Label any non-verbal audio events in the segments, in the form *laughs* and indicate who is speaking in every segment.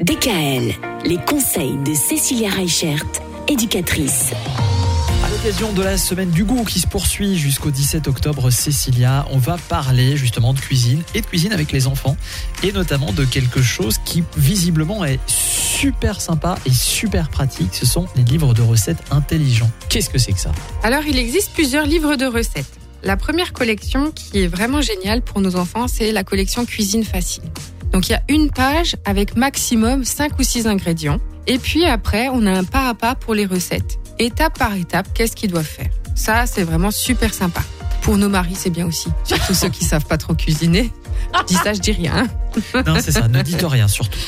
Speaker 1: DKL, les conseils de Cécilia Reichert, éducatrice.
Speaker 2: À l'occasion de la semaine du goût qui se poursuit jusqu'au 17 octobre, Cécilia, on va parler justement de cuisine et de cuisine avec les enfants et notamment de quelque chose qui visiblement est super sympa et super pratique. Ce sont les livres de recettes intelligents. Qu'est-ce que c'est que ça?
Speaker 3: Alors, il existe plusieurs livres de recettes. La première collection qui est vraiment géniale pour nos enfants, c'est la collection Cuisine Facile. Donc il y a une page avec maximum 5 ou 6 ingrédients. Et puis après, on a un pas à pas pour les recettes. Étape par étape, qu'est-ce qu'ils doivent faire? Ça, c'est vraiment super sympa. Pour nos maris, c'est bien aussi. Surtout ceux qui savent pas trop cuisiner. Je dis ça, je dis rien.
Speaker 2: Non, c'est ça, ne dites rien surtout.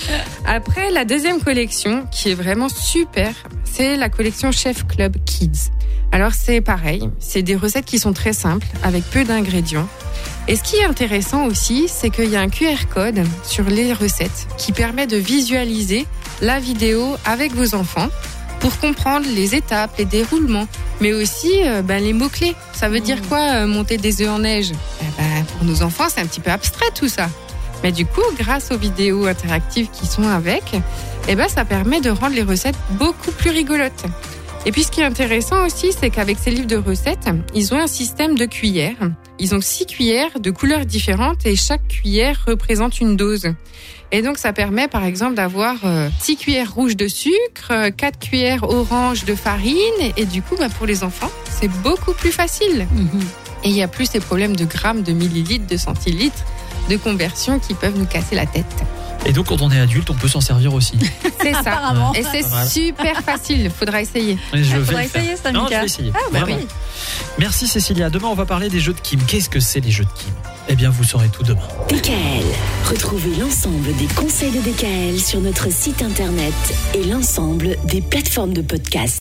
Speaker 3: Après, la deuxième collection, qui est vraiment super, c'est la collection Chef Club Kids. Alors c'est pareil, c'est des recettes qui sont très simples, avec peu d'ingrédients. Et ce qui est intéressant aussi, c'est qu'il y a un QR code sur les recettes qui permet de visualiser la vidéo avec vos enfants pour comprendre les étapes, les déroulements, mais aussi euh, ben, les mots-clés. Ça veut dire quoi euh, monter des œufs en neige? Eh ben, Pour nos enfants, c'est un petit peu abstrait tout ça. Mais du coup, grâce aux vidéos interactives qui sont avec, eh ben, ça permet de rendre les recettes beaucoup plus rigolotes. Et puis ce qui est intéressant aussi, c'est qu'avec ces livres de recettes, ils ont un système de cuillères. Ils ont six cuillères de couleurs différentes et chaque cuillère représente une dose. Et donc ça permet par exemple d'avoir euh, six cuillères rouges de sucre, euh, quatre cuillères orange de farine et du coup bah, pour les enfants c'est beaucoup plus facile. Et il y a plus ces problèmes de grammes, de millilitres, de centilitres, de conversion qui peuvent nous casser la tête.
Speaker 2: Et donc quand on est adulte, on peut s'en servir aussi. *laughs*
Speaker 3: C'est ça.
Speaker 4: Apparemment.
Speaker 3: Et c'est super facile. Faudra essayer.
Speaker 2: Je
Speaker 4: Ah,
Speaker 2: vais
Speaker 4: faudra essayer ça,
Speaker 2: Non, je
Speaker 4: Mika.
Speaker 2: vais essayer.
Speaker 4: Ah, bah oui.
Speaker 2: Merci Cécilia. Demain, on va parler des jeux de Kim. Qu'est-ce que c'est les jeux de Kim? Eh bien, vous saurez tout demain.
Speaker 1: DKL, retrouvez l'ensemble des conseils de DKL sur notre site internet et l'ensemble des plateformes de podcast.